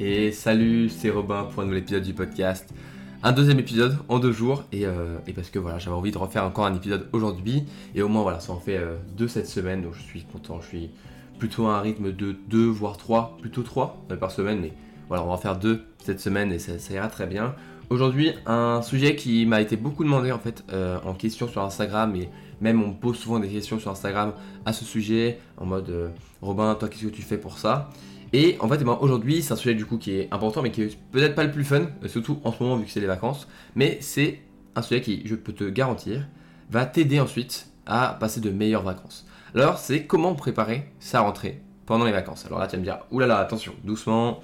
et salut, c'est Robin pour un nouvel épisode du podcast. Un deuxième épisode en deux jours et, euh, et parce que voilà, j'avais envie de refaire encore un épisode aujourd'hui. Et au moins voilà, ça en fait euh, deux cette semaine donc je suis content, je suis plutôt à un rythme de deux voire trois, plutôt trois euh, par semaine. Mais voilà, on va en faire deux cette semaine et ça, ça ira très bien. Aujourd'hui, un sujet qui m'a été beaucoup demandé en fait en question sur Instagram. Et même on me pose souvent des questions sur Instagram à ce sujet en mode Robin, toi qu'est-ce que tu fais pour ça? Et en fait, eh ben, aujourd'hui, c'est un sujet du coup qui est important, mais qui est peut-être pas le plus fun, euh, surtout en ce moment vu que c'est les vacances. Mais c'est un sujet qui, je peux te garantir, va t'aider ensuite à passer de meilleures vacances. Alors, c'est comment préparer sa rentrée pendant les vacances. Alors là, tu vas me dire, oulala, attention, doucement,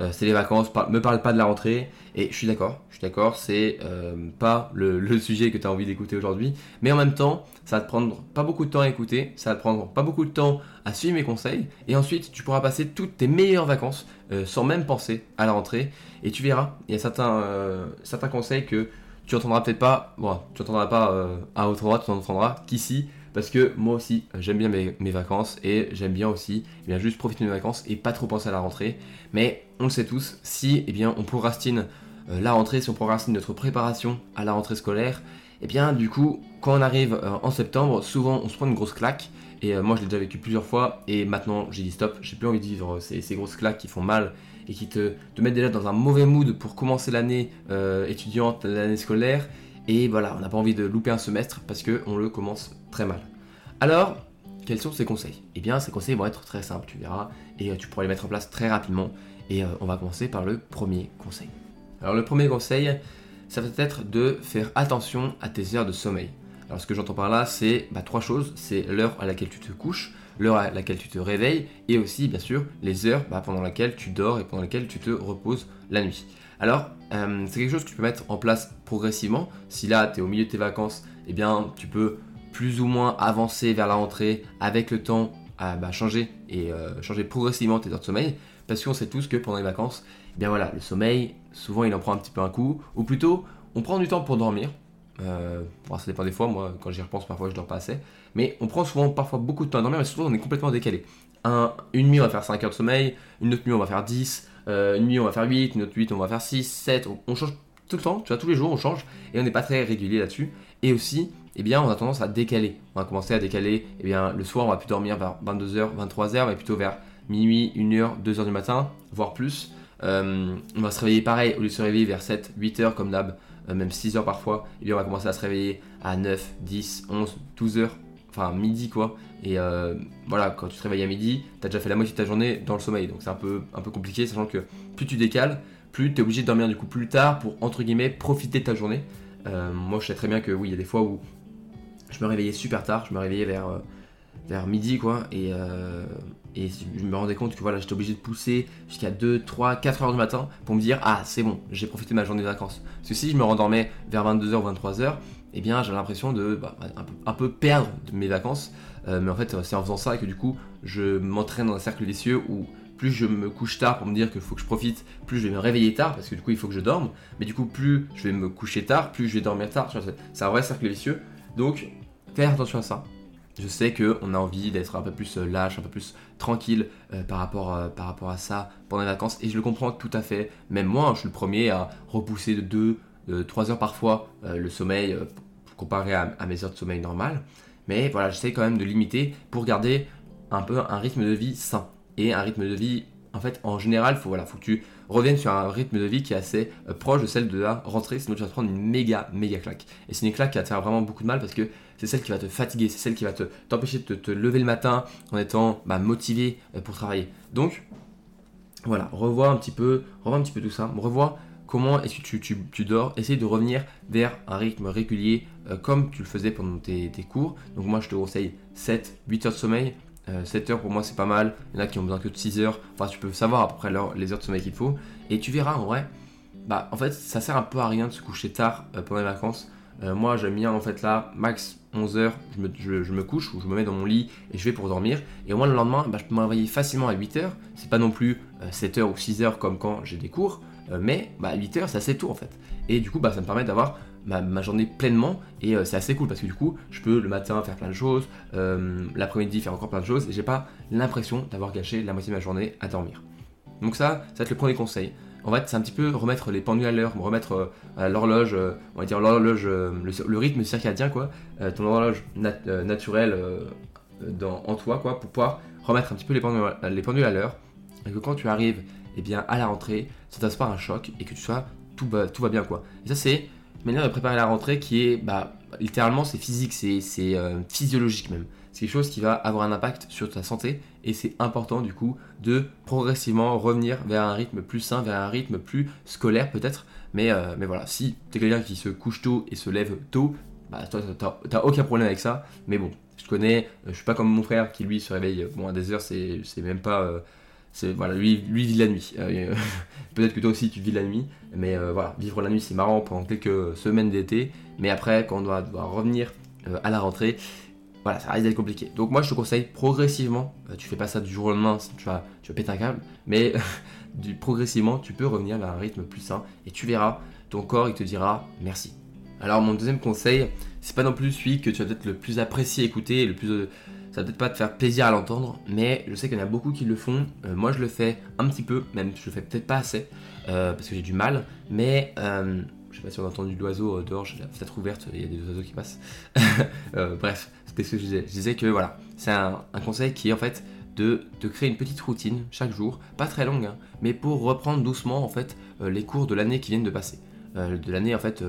euh, c'est les vacances, me parle pas de la rentrée, et je suis d'accord, je suis d'accord, c'est euh, pas le, sujet que tu as envie d'écouter aujourd'hui, mais en même temps, ça va te prendre pas beaucoup de temps à écouter, ça va te prendre pas beaucoup de temps à suivre mes conseils, et ensuite tu pourras passer toutes tes meilleures vacances euh, sans même penser à la rentrée, et tu verras, il y a certains, conseils que tu entendras peut-être pas, bon, tu entendras pas à autre endroit, tu entendras qu'ici, parce que moi aussi j'aime bien mes, vacances et j'aime bien aussi eh bien, juste profiter de mes vacances et pas trop penser à la rentrée. Mais on le sait tous, si eh bien, on procrastine euh, la rentrée, si on procrastine notre préparation à la rentrée scolaire, eh bien du coup quand on arrive euh, en septembre, souvent on se prend une grosse claque. Et euh, moi je l'ai déjà vécu plusieurs fois et maintenant j'ai dit stop, j'ai plus envie de vivre ces, grosses claques qui font mal et qui te, te, mettent déjà dans un mauvais mood pour commencer l'année étudiante, l'année scolaire. Et voilà, on n'a pas envie de louper un semestre parce qu'on le commence très mal. Alors, quels sont ces conseils? Eh bien, ces conseils vont être très simples, tu verras, et euh, tu pourras les mettre en place très rapidement. Et euh, on va commencer par le premier conseil. Alors, le premier conseil, ça va être de faire attention à tes heures de sommeil. Alors, ce que j'entends par là, c'est bah, trois choses c'est l'heure à laquelle tu te couches, l'heure à laquelle tu te réveilles, et aussi, bien sûr, les heures bah, pendant lesquelles tu dors et pendant lesquelles tu te reposes la nuit. Alors, euh, c'est quelque chose que tu peux mettre en place progressivement. Si là, tu es au milieu de tes vacances, eh bien, tu peux plus ou moins avancer vers la rentrée avec le temps bah, changer et euh, changer progressivement tes heures de sommeil. Parce qu'on sait tous que pendant les vacances, eh bien voilà, le sommeil, souvent il en prend un petit peu un coup. Ou plutôt, on prend du temps pour dormir. Euh, ça dépend des fois, moi quand j'y repense parfois je dors pas assez. Mais on prend souvent parfois beaucoup de temps à dormir, mais souvent on est complètement décalé. une nuit on va faire 5 heures de sommeil, une autre nuit on va faire 10, euh, une nuit on va faire 8, une autre 8 on va faire 6, 7, on, change tout le temps, tu vois, tous les jours on change et on n'est pas très régulier là-dessus. Et aussi, eh bien on a tendance à décaler. On va commencer à décaler, eh bien le soir on va plus dormir vers 22h, 23h, mais plutôt vers minuit, 1h, 2h du matin, voire plus. Euh, on va se réveiller pareil, au lieu de se réveiller vers 7, 8h comme d'hab, euh, même 6h parfois, eh bien on va commencer à se réveiller à 9, 10, 11, 12h, enfin midi quoi. Et voilà, quand tu te réveilles à midi, tu as déjà fait la moitié de ta journée dans le sommeil, donc c'est un peu, un peu compliqué, sachant que plus tu décales, plus tu es obligé de dormir du coup plus tard pour entre guillemets profiter de ta journée. Euh, moi je sais très bien que oui, il y a des fois où je me réveillais super tard, je me réveillais vers, euh, vers midi quoi, et, euh, et je me rendais compte que voilà, j'étais obligé de pousser jusqu'à 2, 3, 4 heures du matin pour me dire ah c'est bon, j'ai profité de ma journée de vacances. Parce que si je me rendormais vers 22h ou 23h, eh bien j'ai l'impression de bah, un, peu, perdre mes vacances. mais en fait c'est en faisant ça que du coup je m'entraîne dans un cercle vicieux où plus je me couche tard pour me dire qu'il faut que je profite, plus je vais me réveiller tard parce que du coup il faut que je dorme. Mais du coup, plus je vais me coucher tard, plus je vais dormir tard. C'est un vrai cercle vicieux. Donc, faire attention à ça. Je sais qu'on a envie d'être un peu plus euh, lâche, un peu plus tranquille euh, par, rapport, euh, à ça pendant les vacances. Et je le comprends tout à fait. Même moi, hein, je suis le premier à repousser de 2, de 3 heures parfois le sommeil comparé à, mes heures de sommeil normales. Mais voilà, j'essaie quand même de limiter pour garder un peu un rythme de vie sain et un rythme de vie. En fait, en général, faut, voilà, faut que tu reviennes sur un rythme de vie qui est assez euh, proche de celle de la rentrée, sinon tu vas te prendre une méga, méga claque. Et c'est une claque qui va te faire vraiment beaucoup de mal parce que c'est celle qui va te fatiguer, c'est celle qui va te, t'empêcher de te, lever le matin en étant bah, motivé euh, pour travailler. Donc, voilà, revois un petit peu, revois un petit peu tout ça, revois comment est-ce que tu, dors, essaye de revenir vers un rythme régulier euh, comme tu le faisais pendant tes, cours. Donc moi je te conseille 7, 8 heures de sommeil, 7 euh, heures pour moi c'est pas mal. Il y en a qui ont besoin que de 6 heures. Enfin, tu peux savoir à peu près les heures de sommeil qu'il faut. Et tu verras en vrai, bah en fait ça sert un peu à rien de se coucher tard euh, pendant les vacances. Euh, moi j'aime bien en fait là, max 11 heures, je me, couche ou je me mets dans mon lit et je vais pour dormir. Et au moins le lendemain, bah, je peux me réveiller facilement à 8 heures. C'est pas non plus 7 heures ou 6 heures comme quand j'ai des cours. Mais bah, 8 heures c'est assez tôt en fait. Et du coup bah, ça me permet d'avoir ma, journée pleinement et euh, c'est assez cool parce que du coup je peux le matin faire plein de choses, euh, l'après-midi faire encore plein de choses et j'ai pas l'impression d'avoir gâché la moitié de ma journée à dormir. Donc ça, ça va être le premier conseil. En fait, c'est un petit peu remettre les pendules à l'heure, remettre l'horloge, on va dire l'horloge, le, rythme circadien, quoi, ton horloge naturelle en toi, quoi, pour pouvoir remettre un petit peu les pendules, les pendules à l'heure. Et que quand tu arrives eh bien, à la rentrée, ça ne pas un choc et que tu sois tout va, bien quoi. Et ça c'est une manière de préparer la rentrée qui est bah, littéralement c'est physique, c'est euh, physiologique même. C'est quelque chose qui va avoir un impact sur ta santé et c'est important du coup de progressivement revenir vers un rythme plus sain, vers un rythme plus scolaire peut-être. Mais, euh, mais voilà, si tu es quelqu'un qui se couche tôt et se lève tôt, bah, toi t'as aucun problème avec ça. Mais bon, je connais, je suis pas comme mon frère qui lui se réveille bon, à des heures, c'est même pas voilà, lui, lui vit la nuit. Euh, peut-être que toi aussi tu vis la nuit, mais euh, voilà, vivre la nuit c'est marrant pendant quelques semaines d'été, mais après quand on doit, revenir euh, à la rentrée, voilà, ça risque d'être compliqué. Donc moi je te conseille progressivement, tu fais pas ça du jour au lendemain, tu vas, tu vas péter un câble, mais progressivement tu peux revenir vers un rythme plus sain et tu verras, ton corps il te dira merci. Alors mon deuxième conseil, c'est pas non plus celui que tu vas peut-être le plus apprécié écouter, le plus ça va peut-être pas te faire plaisir à l'entendre, mais je sais qu'il y en a beaucoup qui le font. Euh, moi, je le fais un petit peu, même je le fais peut-être pas assez, euh, parce que j'ai du mal. Mais euh, je sais pas si on a entendu l'oiseau dehors, j'ai la fenêtre ouverte, il y a des oiseaux qui passent. bref, c'était ce que je disais. Je disais que voilà, c'est un, conseil qui est en fait de, créer une petite routine chaque jour, pas très longue, hein, mais pour reprendre doucement en fait les cours de l'année qui viennent de passer. de l'année en fait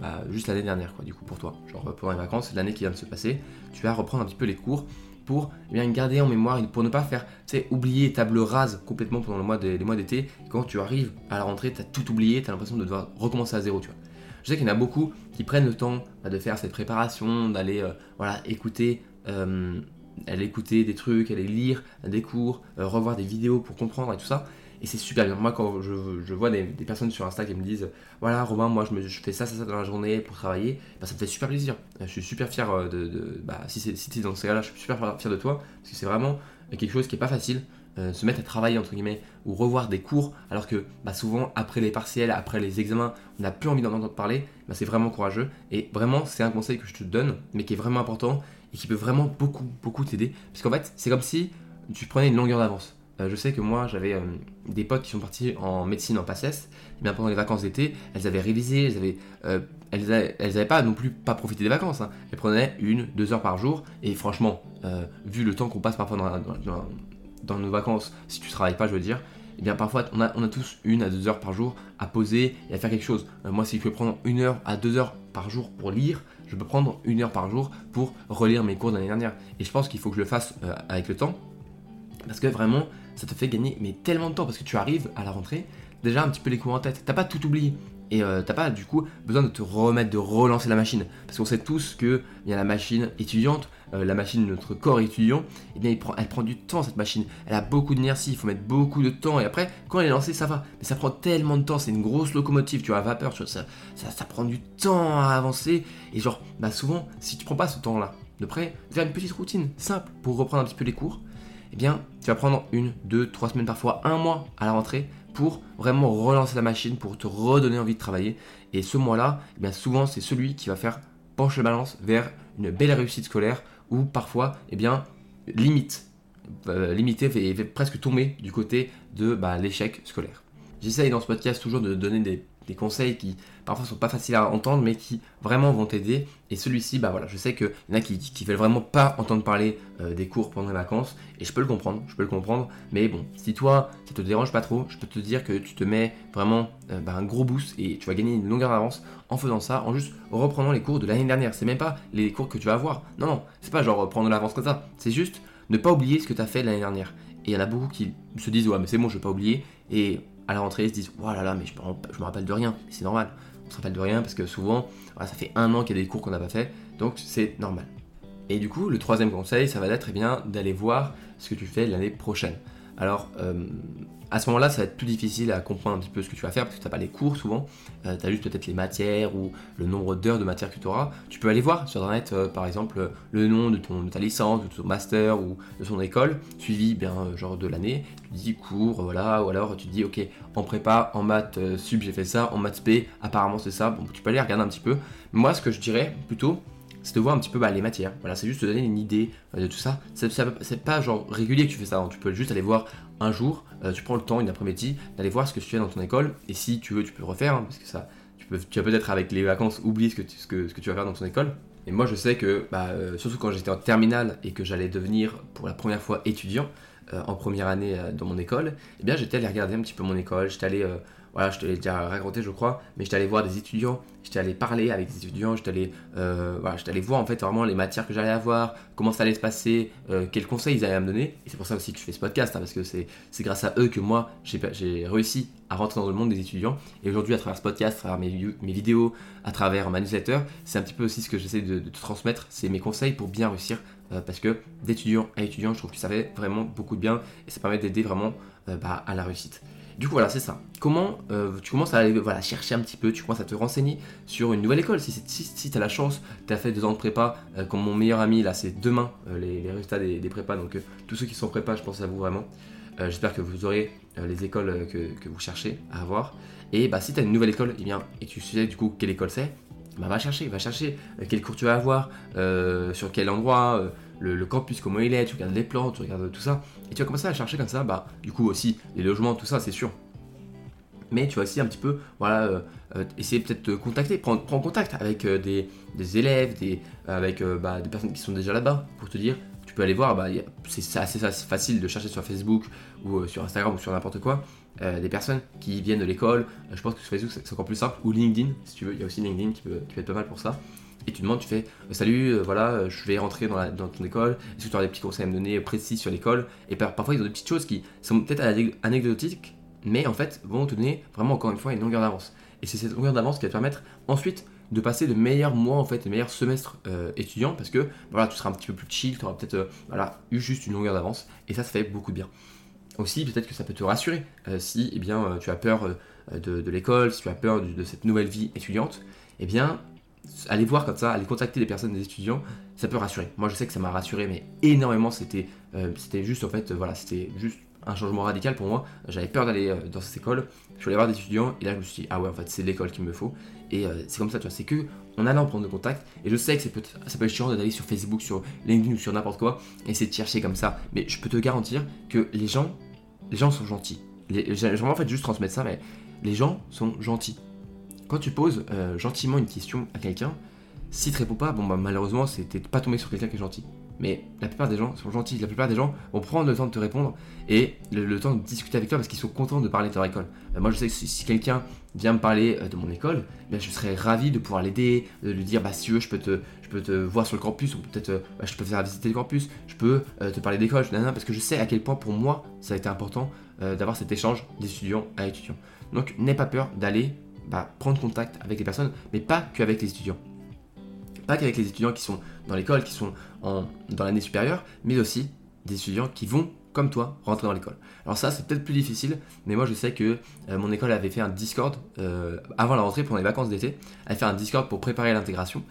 bah, juste l'année dernière quoi du coup pour toi genre pendant les vacances l'année qui vient de se passer tu vas reprendre un petit peu les cours pour eh bien, garder en mémoire, pour ne pas faire oublier table rase complètement pendant le mois les mois d'été. Quand tu arrives à la rentrée, tu as tout oublié, tu as l'impression de devoir recommencer à zéro. Tu vois. Je sais qu'il y en a beaucoup qui prennent le temps bah, de faire cette préparation, d'aller euh, voilà, écouter. Euh, écouter des trucs, aller lire des cours, euh, revoir des vidéos pour comprendre et tout ça. Et c'est super bien. Moi, quand je, vois des, personnes sur Insta qui me disent Voilà, Romain, moi je, fais ça, ça, ça dans la journée pour travailler, bah, ça me fait super plaisir. Je suis super fier euh, de. bah, si c'est si dans ce cas-là, je suis super fier de toi parce que c'est vraiment quelque chose qui n'est pas facile. Euh, se mettre à travailler entre guillemets ou revoir des cours alors que bah, souvent après les partiels, après les examens, on n'a plus envie d'en entendre parler, bah, c'est vraiment courageux et vraiment c'est un conseil que je te donne mais qui est vraiment important et qui peut vraiment beaucoup beaucoup t'aider parce qu'en fait c'est comme si tu prenais une longueur d'avance. Euh, je sais que moi, j'avais euh, des potes qui sont partis en médecine en PACES. Et bien pendant les vacances d'été, elles avaient révisé, elles avaient, euh, elles, pas non plus pas profité des vacances. Hein. Elles prenaient une, deux heures par jour. Et franchement, vu le temps qu'on passe parfois dans, nos vacances, si tu travailles pas, je veux dire, et eh bien parfois on a, on a tous une à deux heures par jour à poser et à faire quelque chose. moi, si je peux prendre une heure à deux heures par jour pour lire, je peux prendre une heure par jour pour relire mes cours de l'année dernière. Et je pense qu'il faut que je le fasse avec le temps. Parce que vraiment, ça te fait gagner mais tellement de temps parce que tu arrives à la rentrée déjà un petit peu les cours en tête. T'as pas tout oublié. Et euh, t'as pas du coup besoin de te remettre, de relancer la machine. Parce qu'on sait tous que a la machine étudiante, euh, la machine de notre corps étudiant, eh bien elle prend du temps cette machine. Elle a beaucoup d'énergie, il faut mettre beaucoup de temps. Et après, quand elle est lancée, ça va. Mais ça prend tellement de temps, c'est une grosse locomotive, tu vois, à vapeur, tu vois, ça, ça, prend du temps à avancer. Et genre, bah souvent, si tu prends pas ce temps-là de près, faire une petite routine simple pour reprendre un petit peu les cours, eh bien, tu vas prendre une, deux, trois semaines, parfois un mois à la rentrée pour vraiment relancer la machine, pour te redonner envie de travailler. Et ce mois-là, eh bien, souvent, c'est celui qui va faire pencher la balance vers une belle réussite scolaire ou parfois, eh bien, limite, euh, presque tomber du côté de bah, l'échec scolaire. J'essaye dans ce podcast toujours de donner des des conseils qui parfois sont pas faciles à entendre mais qui vraiment vont t'aider. Et celui-ci bah voilà je sais qu'il y en a qui, qui veulent vraiment pas entendre parler euh, des cours pendant les vacances et je peux le comprendre je peux le comprendre. Mais bon si toi ça te dérange pas trop je peux te dire que tu te mets vraiment euh, bah, un gros boost et tu vas gagner une longueur d'avance en faisant ça en juste reprenant les cours de l'année dernière. C'est même pas les cours que tu vas avoir. Non non c'est pas genre prendre l'avance comme ça. C'est juste ne pas oublier ce que tu as fait l'année dernière. Et il y en a beaucoup qui se disent ouais mais c'est bon je vais pas oublier. Et à la rentrée, ils se disent, oh là là, mais je me, me rappelle de rien. C'est normal. On se rappelle de rien parce que souvent, ça fait un an qu'il y a des cours qu'on n'a pas fait, donc c'est normal. Et du coup, le troisième conseil, ça va être eh bien d'aller voir ce que tu fais l'année prochaine. Alors, euh, à ce moment-là, ça va être plus difficile à comprendre un petit peu ce que tu vas faire parce que tu n'as pas les cours souvent. Euh, tu as juste peut-être les matières ou le nombre d'heures de matière que tu auras. Tu peux aller voir sur Internet, euh, par exemple, le nom de, ton, ta licence, de ton master ou de ton école, suivi bien genre de l'année. Tu dis cours, voilà, ou alors tu dis, ok, en prépa, en maths sub, j'ai fait ça, en maths P, apparemment c'est ça. Bon, tu peux aller regarder un petit peu. Moi, ce que je dirais plutôt, c'est de voir un petit peu bah, les matières. Voilà, c'est juste te donner une idée de tout ça. C'est pas genre régulier que tu fais ça. Hein. Tu peux juste aller voir un jour, tu prends le temps, une après-midi, d'aller voir ce que tu fais dans ton école. Et si tu veux, tu peux le refaire, hein, parce que ça, tu, peux, tu vas peut-être avec les vacances oublier ce que, tu, ce, que, ce que tu vas faire dans ton école. Et moi, je sais que, bah, surtout quand j'étais en terminale et que j'allais devenir pour la première fois étudiant en première année dans mon école, eh bien, j'étais allé regarder un petit peu mon école. J'étais voilà, je te l'ai déjà raconté, je crois, mais j'étais allé voir des étudiants, j'étais allé parler avec des étudiants, j'étais allé, euh, voilà, voir en fait vraiment les matières que j'allais avoir, comment ça allait se passer, euh, quels conseils ils allaient me donner. Et c'est pour ça aussi que je fais ce podcast, hein, parce que c'est grâce à eux que moi, j'ai réussi à rentrer dans le monde des étudiants. Et aujourd'hui, à travers ce podcast, à travers mes, mes vidéos, à travers ma newsletter, c'est un petit peu aussi ce que j'essaie de, te transmettre, c'est mes conseils pour bien réussir. Euh, parce que d'étudiant à étudiant, je trouve que ça fait vraiment beaucoup de bien et ça permet d'aider vraiment bah, à la réussite. Du coup, voilà, c'est ça. Comment euh, tu commences à aller chercher un petit peu, tu commences à te renseigner sur une nouvelle école. Si, si, tu as la chance, tu as fait deux ans de prépa, euh, comme mon meilleur ami, là, c'est demain euh, les, résultats des, prépas. Donc, tous ceux qui sont prépa, je pense à vous vraiment. J'espère que vous aurez les écoles que, vous cherchez à avoir. Et bah, si tu as une nouvelle école, eh bien, et tu sais du coup quelle école c'est, bah, va chercher, va chercher. Quel cours tu vas avoir, sur quel endroit le, campus, comment il est, tu regardes les plans, tu regardes tout ça, et tu vas commencer à chercher comme ça, bah, du coup aussi, les logements, tout ça, c'est sûr. Mais tu vas aussi un petit peu, voilà, euh, euh, essayer peut-être de contacter, prendre, contact avec euh, des, élèves, des, avec bah, des personnes qui sont déjà là-bas, pour te dire, tu peux aller voir, bah, c'est assez, facile de chercher sur Facebook ou sur Instagram ou sur n'importe quoi, des personnes qui viennent de l'école. je pense que sur Facebook c'est encore plus simple, ou LinkedIn, si tu veux, il y a aussi LinkedIn qui peut, être pas mal pour ça. Et tu demandes, tu fais euh, salut, euh, voilà, euh, je vais rentrer dans, ton école, est-ce que tu auras des petits conseils à me donner précis sur l'école? Et parfois ils ont des petites choses qui sont peut-être anecdotiques, mais en fait vont te donner vraiment encore une fois une longueur d'avance. Et c'est cette longueur d'avance qui va te permettre ensuite de passer de meilleurs mois en fait, de meilleurs semestres étudiants parce que voilà, tu seras un petit peu plus chill, tu auras peut-être voilà, eu juste une longueur d'avance. Et ça, ça fait beaucoup de bien. Aussi, peut-être que ça peut te rassurer si eh bien, tu as peur de, l'école, si tu as peur de, cette nouvelle vie étudiante, eh bien, aller voir comme ça, aller contacter des personnes, des étudiants, ça peut rassurer. Moi, je sais que ça m'a rassuré, mais énormément. C'était, euh, juste en fait, euh, voilà, c'était juste un changement radical pour moi. J'avais peur d'aller euh, dans cette école. Je suis allé voir des étudiants et là, je me suis dit, ah ouais, en fait, c'est l'école qu'il me faut. Et c'est comme ça, tu vois, c'est que en allant prendre contact. Et je sais que c'est peut ça peut être chiant d'aller sur Facebook, sur LinkedIn ou sur n'importe quoi, et essayer de chercher comme ça. Mais je peux te garantir que les gens, sont gentils. J'aimerais en fait juste transmettre ça, mais les gens sont gentils quand tu poses euh, gentiment une question à quelqu'un, si tu réponds pas, bon bah malheureusement c'était pas tombé sur quelqu'un qui est gentil. Mais la plupart des gens sont gentils, la plupart des gens vont prendre le temps de te répondre et le, temps de discuter avec toi parce qu'ils sont contents de parler de leur école. Euh, moi je sais que si, quelqu'un vient me parler euh, de mon école, eh je serais ravi de pouvoir l'aider, de lui dire bah si tu veux je peux te, je peux te voir sur le campus ou peut-être bah, je peux faire visiter le campus, je peux te parler d'école, parce que je sais à quel point pour moi ça a été important d'avoir cet échange d'étudiant à étudiant. Donc n'aie pas peur d'aller bah, prendre contact avec les personnes, mais pas qu'avec les étudiants. Pas qu'avec les étudiants qui sont dans l'école, qui sont en, dans l'année supérieure, mais aussi des étudiants qui vont, comme toi, rentrer dans l'école. Alors ça, c'est peut-être plus difficile, mais moi je sais que euh, mon école avait fait un Discord euh, avant la rentrée, pendant les vacances d'été, elle fait un Discord pour préparer l'intégration.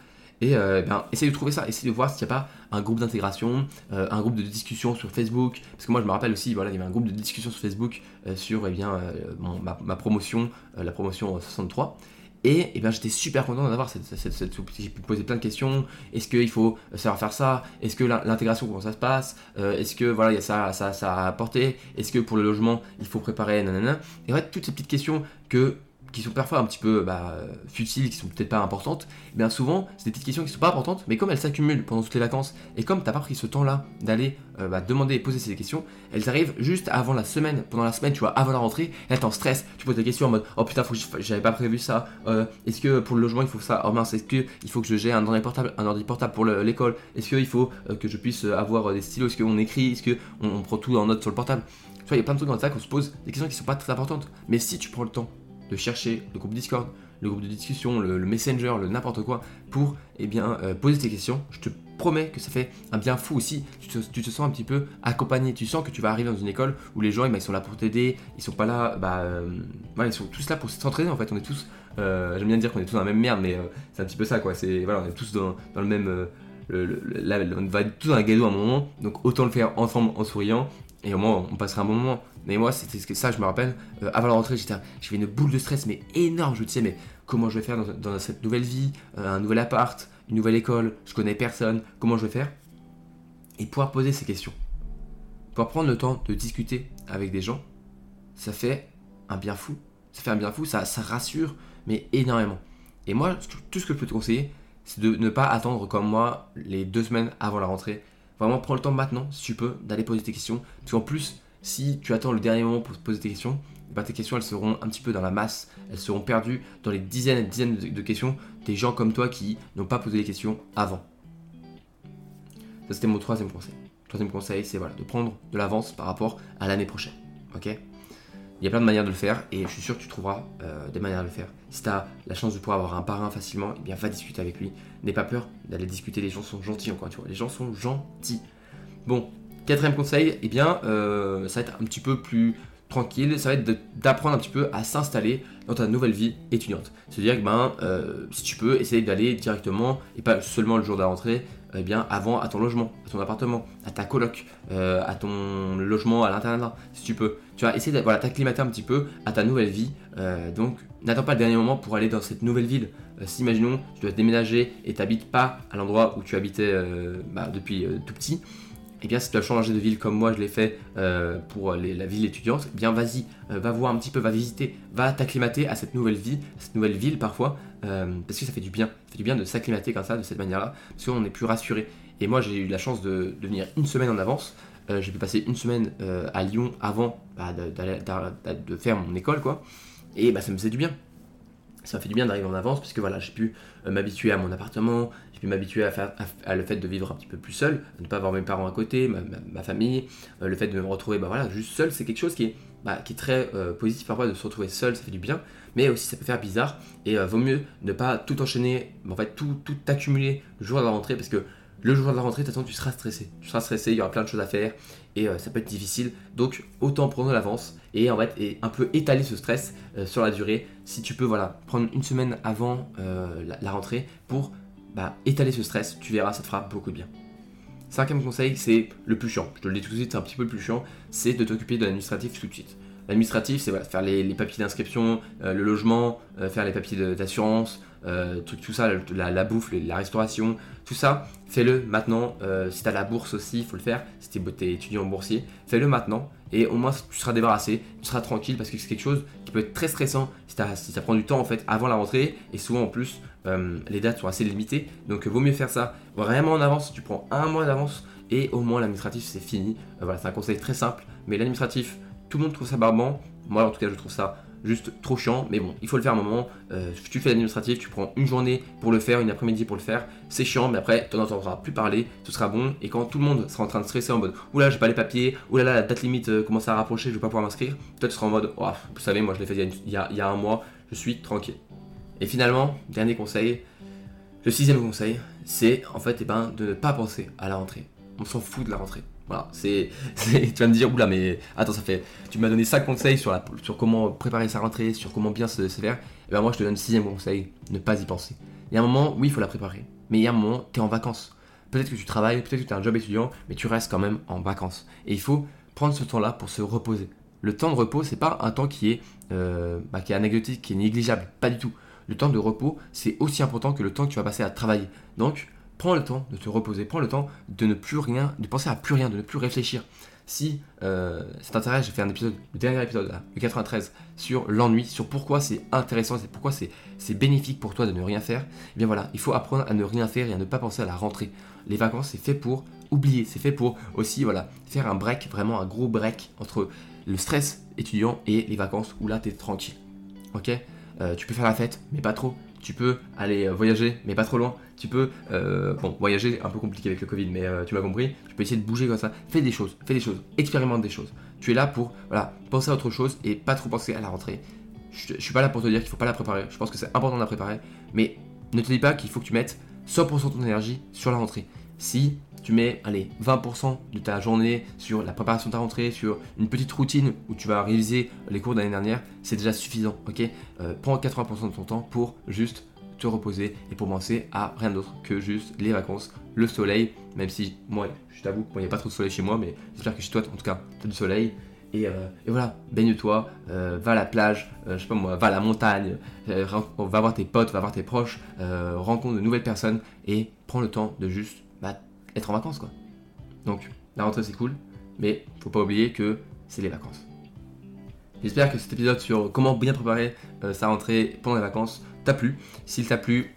Et euh, ben, essaye de trouver ça, essaye de voir s'il n'y a pas un groupe d'intégration, euh, un groupe de discussion sur Facebook. Parce que moi, je me rappelle aussi, voilà, il y avait un groupe de discussion sur Facebook sur eh bien, ma, promotion, la promotion 63. Et, eh bien, j'étais super content d'avoir cette, cette, cette, J'ai pu poser plein de questions. Est-ce qu'il faut savoir faire ça? Est-ce que l'intégration, comment ça se passe? Est-ce que voilà, il y a ça, ça, ça à apporter? Est-ce que pour le logement, il faut préparer nanana? Et en fait, toutes ces petites questions que qui sont parfois un petit peu bah, futiles, qui sont peut-être pas importantes, eh bien souvent c'est des petites questions qui sont pas importantes, mais comme elles s'accumulent pendant toutes les vacances, et comme t'as pas pris ce temps-là d'aller euh, bah, demander et poser ces questions, elles arrivent juste avant la semaine, pendant la semaine, tu vois, avant la rentrée, et elles t'en stress, tu poses des questions en mode oh putain, faut que j'avais pas prévu ça, euh, est-ce que pour le logement il faut ça, oh mince, est-ce que il faut que je gère un ordi portable, un ordi portable pour l'école, est-ce qu'il faut euh, que je puisse avoir des stylos, est-ce qu'on écrit, est-ce qu'on on prend tout en note sur le portable, tu vois, il y a plein de trucs dans ça qu'on se pose des questions qui sont pas très importantes, mais si tu prends le temps de chercher le groupe Discord, le groupe de discussion, le, Messenger, le n'importe quoi, pour eh bien, euh, poser tes questions. Je te promets que ça fait un bien fou aussi. Tu te, sens un petit peu accompagné. Tu sens que tu vas arriver dans une école où les gens ils sont là pour t'aider. Ils sont pas là, bah, euh, ils sont tous là pour s'entraîner en fait. On est tous, euh, j'aime bien dire qu'on est tous dans la même merde, mais c'est un petit peu ça quoi. C'est voilà, on est tous dans, le même. on va être tous dans un gâteau à un moment, donc autant le faire ensemble en souriant et au moins on passera un bon moment. Mais moi, c'était ça, je me rappelle. Euh, avant la rentrée, j'avais une boule de stress, mais énorme. Je me disais, mais comment je vais faire dans, cette nouvelle vie, euh, un nouvel appart, une nouvelle école, je connais personne, comment je vais faire? Et pouvoir poser ces questions. pouvoir prendre le temps de discuter avec des gens, ça fait un bien fou. Ça fait un bien fou, ça, ça rassure, mais énormément. Et moi, tout ce que je peux te conseiller, c'est de ne pas attendre comme moi les deux semaines avant la rentrée. Vraiment, prends le temps maintenant, si tu peux, d'aller poser tes questions. Parce qu'en plus, si tu attends le dernier moment pour poser tes questions, bah, tes questions elles seront un petit peu dans la masse, elles seront perdues dans les dizaines et dizaines de, questions des gens comme toi qui n'ont pas posé les questions avant. Ça c'était mon troisième conseil. troisième conseil, c'est voilà, de prendre de l'avance par rapport à l'année prochaine. Ok? Il y a plein de manières de le faire et je suis sûr que tu trouveras euh, des manières de le faire. Si tu as la chance de pouvoir avoir un parrain facilement, eh bien va discuter avec lui. N'aie pas peur d'aller discuter, les gens sont gentils encore une fois. Les gens sont gentils. Bon, quatrième conseil, eh bien, euh, ça va être un petit peu plus tranquille, ça va être d'apprendre un petit peu à s'installer dans ta nouvelle vie étudiante. C'est-à-dire que ben, euh, si tu peux, essayer d'aller directement, et pas seulement le jour de la rentrée, eh bien, avant à ton logement, à ton appartement, à ta coloc, euh, à ton logement à l'internat, si tu peux. Tu vas essayer de voilà, t'acclimater un petit peu à ta nouvelle vie. Euh, donc, n'attends pas le dernier moment pour aller dans cette nouvelle ville. si, imaginons, tu dois déménager et tu n'habites pas à l'endroit où tu habitais bah, depuis tout petit, eh bien, si tu as changé de ville comme moi, je l'ai fait euh, pour la ville étudiante, eh bien, vas-y, euh, va voir un petit peu, va visiter, va t'acclimater à cette nouvelle vie, cette nouvelle ville parfois, euh, parce que ça fait du bien. Ça fait du bien de s'acclimater comme ça, de cette manière-là, parce qu'on est plus rassuré. Et moi, j'ai eu la chance de, venir une semaine en avance. j'ai pu passer une semaine à Lyon avant bah, de, faire mon école, quoi. Et bah, ça me faisait du bien ça m'a fait du bien d'arriver en avance puisque voilà j'ai pu m'habituer à mon appartement puis m'habituer à, faire, à, le fait de vivre un petit peu plus seul, de ne pas avoir mes parents à côté, ma, famille, euh, le fait de me retrouver bah voilà, juste seul, c'est quelque chose qui est, bah, qui est très euh, positif parfois de se retrouver seul, ça fait du bien, mais aussi ça peut faire bizarre et euh, vaut mieux ne pas tout enchaîner, en fait tout, tout accumuler le jour de la rentrée parce que le jour de la rentrée, de toute façon, tu seras stressé. Tu seras stressé, il y aura plein de choses à faire et ça peut être difficile. Donc, autant prendre l'avance et en fait, et un peu étaler ce stress sur la durée. Si tu peux, voilà, prendre une semaine avant la, rentrée pour bah, étaler ce stress, tu verras, ça te fera beaucoup de bien. Cinquième conseil, c'est le plus chiant. Je te le dis tout de suite, c'est un petit peu le plus chiant, c'est de t'occuper de l'administratif tout de suite. L'administratif, c'est faire les, papiers d'inscription, euh, le logement, euh, faire les papiers d'assurance, euh, tout, ça, la, bouffe, la restauration, tout ça, fais-le maintenant. si tu as la bourse aussi, il faut le faire. Si tu es, étudiant boursier, fais-le maintenant. Et au moins, tu seras débarrassé, tu seras tranquille parce que c'est quelque chose qui peut être très stressant si, si ça prend du temps en fait avant la rentrée. Et souvent en plus, euh, les dates sont assez limitées, donc vaut mieux faire ça vraiment en avance. Tu prends un mois d'avance et au moins l'administratif c'est fini. Euh, voilà, c'est un conseil très simple, mais l'administratif, tout le monde trouve ça barbant. Moi en tout cas, je trouve ça juste trop chiant, mais bon, il faut le faire un moment. Euh, tu fais l'administratif, tu prends une journée pour le faire, une après-midi pour le faire. C'est chiant, mais après, tu n'en entendras plus parler, ce sera bon. Et quand tout le monde sera en train de stresser en mode Oula, j'ai pas les papiers, oula, la date limite commence à rapprocher, je vais pas pouvoir m'inscrire, toi tu seras en mode Vous savez, moi je l'ai fait il y a un mois, je suis tranquille. Et finalement, dernier conseil, le sixième conseil, c'est en fait eh ben, de ne pas penser à la rentrée. On s'en fout de la rentrée. Voilà, c'est, tu vas me dire, oula, mais attends, ça fait, tu m'as donné 5 conseils sur, la, sur comment préparer sa rentrée, sur comment bien se, faire. Et eh ben moi, je te donne le sixième conseil, ne pas y penser. Il y a un moment, oui, il faut la préparer, mais il y a un moment, tu es en vacances. Peut-être que tu travailles, peut-être que tu as un job étudiant, mais tu restes quand même en vacances. Et il faut prendre ce temps-là pour se reposer. Le temps de repos, c'est pas un temps qui est, euh, bah, qui est anecdotique, qui est négligeable, pas du tout le temps de repos, c'est aussi important que le temps que tu vas passer à travailler. Donc, prends le temps de te reposer, prends le temps de ne plus rien, de penser à plus rien, de ne plus réfléchir. Si euh, ça t'intéresse, j'ai fait un épisode, le dernier épisode, le 93, sur l'ennui, sur pourquoi c'est intéressant, c'est pourquoi c'est bénéfique pour toi de ne rien faire. Eh bien voilà, il faut apprendre à ne rien faire et à ne pas penser à la rentrée. Les vacances, c'est fait pour oublier, c'est fait pour aussi voilà, faire un break, vraiment un gros break entre le stress étudiant et les vacances où là tu es tranquille. Ok? Euh, tu peux faire la fête, mais pas trop. Tu peux aller euh, voyager, mais pas trop loin. Tu peux, euh, bon, voyager, un peu compliqué avec le Covid, mais tu m'as compris. Tu peux essayer de bouger comme ça. Fais des choses, fais des choses, expérimente des choses. Tu es là pour, penser à autre chose et pas trop penser à la rentrée. Je, je suis pas là pour te dire qu'il faut pas la préparer. Je pense que c'est important de la préparer, mais ne te dis pas qu'il faut que tu mettes 100% de ton énergie sur la rentrée. Si tu mets allez, 20% de ta journée sur la préparation de ta rentrée, sur une petite routine où tu vas réviser les cours de l'année dernière, c'est déjà suffisant. ok? Euh, prends 80% de ton temps pour juste te reposer et pour penser à rien d'autre que juste les vacances, le soleil, même si moi, je t'avoue, il n'y a pas trop de soleil chez moi, mais j'espère que chez toi, en tout cas, tu as du soleil. Et, euh, voilà, baigne-toi, euh, va à la plage, je sais pas moi, va à la montagne, va voir tes potes, va voir tes proches, rencontre de nouvelles personnes et prends le temps de juste bah, être en vacances quoi. Donc la rentrée c'est cool, mais faut pas oublier que c'est les vacances. J'espère que cet épisode sur comment bien préparer euh, sa rentrée pendant les vacances t'a plu. S'il t'a plu,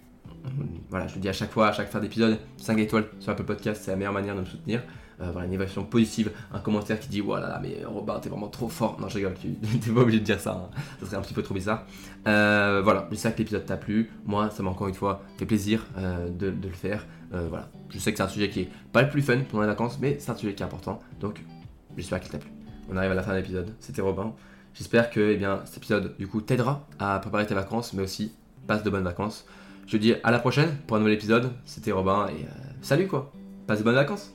voilà, je le dis à chaque fois, à chaque fin d'épisode, 5 étoiles sur Apple Podcast, c'est la meilleure manière de me soutenir. Euh, voilà, une évaluation positive, un commentaire qui dit voilà, mais Robin, t'es vraiment trop fort. Non, je rigole, tu t'es pas obligé de dire ça, hein. ça serait un petit peu trop bizarre. Euh, voilà, j'espère que l'épisode t'a plu. Moi, ça m'a encore une fois fait plaisir euh, de, le faire. Voilà, je sais que c'est un sujet qui est pas le plus fun pendant les vacances, mais c'est un sujet qui est important, donc j'espère qu'il t'a plu. On arrive à la fin de l'épisode, c'était Robin. J'espère que eh bien, cet épisode du coup t'aidera à préparer tes vacances, mais aussi passe de bonnes vacances. Je te dis à la prochaine pour un nouvel épisode. C'était Robin et salut quoi. Passe de bonnes vacances.